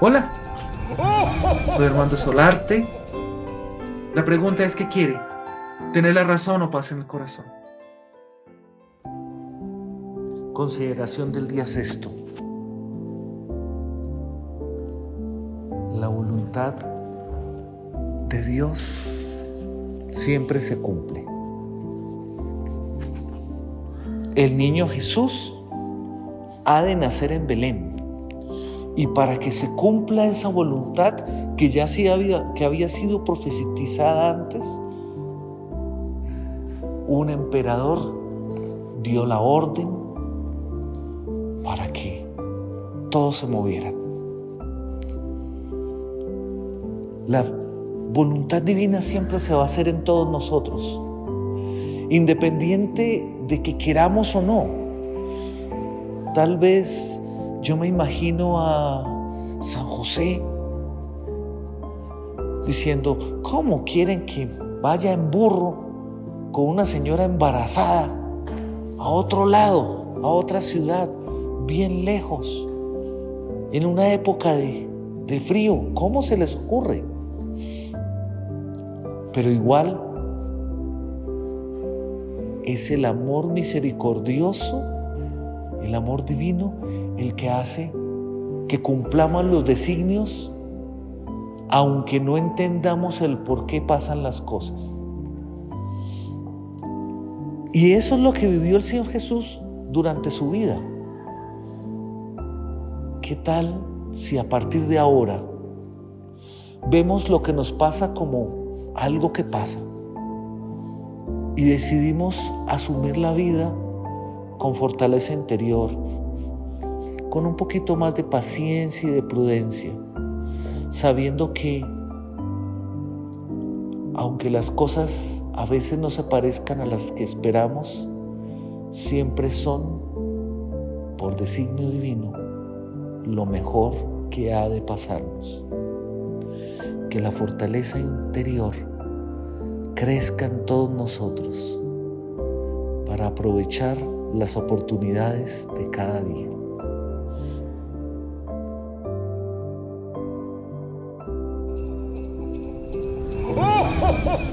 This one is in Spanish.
Hola, soy Armando Solarte. La pregunta es, ¿qué quiere? ¿Tener la razón o paz en el corazón? Consideración del día sexto. La voluntad de Dios siempre se cumple. El niño Jesús ha de nacer en Belén y para que se cumpla esa voluntad que ya había, que había sido profetizada antes, un emperador dio la orden para que todos se movieran. La voluntad divina siempre se va a hacer en todos nosotros, independiente de que queramos o no. Tal vez yo me imagino a San José diciendo, ¿cómo quieren que vaya en burro con una señora embarazada a otro lado, a otra ciudad, bien lejos, en una época de, de frío? ¿Cómo se les ocurre? Pero igual es el amor misericordioso, el amor divino, el que hace que cumplamos los designios aunque no entendamos el por qué pasan las cosas. Y eso es lo que vivió el Señor Jesús durante su vida. ¿Qué tal si a partir de ahora vemos lo que nos pasa como algo que pasa y decidimos asumir la vida con fortaleza interior, con un poquito más de paciencia y de prudencia, sabiendo que aunque las cosas a veces no se parezcan a las que esperamos, siempre son, por designio divino, lo mejor que ha de pasarnos. Que la fortaleza interior crezca en todos nosotros para aprovechar las oportunidades de cada día. ho, ho, ho.